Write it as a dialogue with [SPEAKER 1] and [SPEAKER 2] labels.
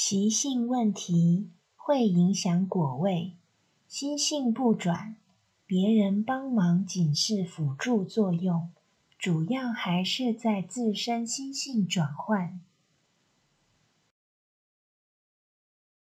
[SPEAKER 1] 习性问题会影响果位，心性不转，别人帮忙仅是辅助作用，主要还是在自身心性转换。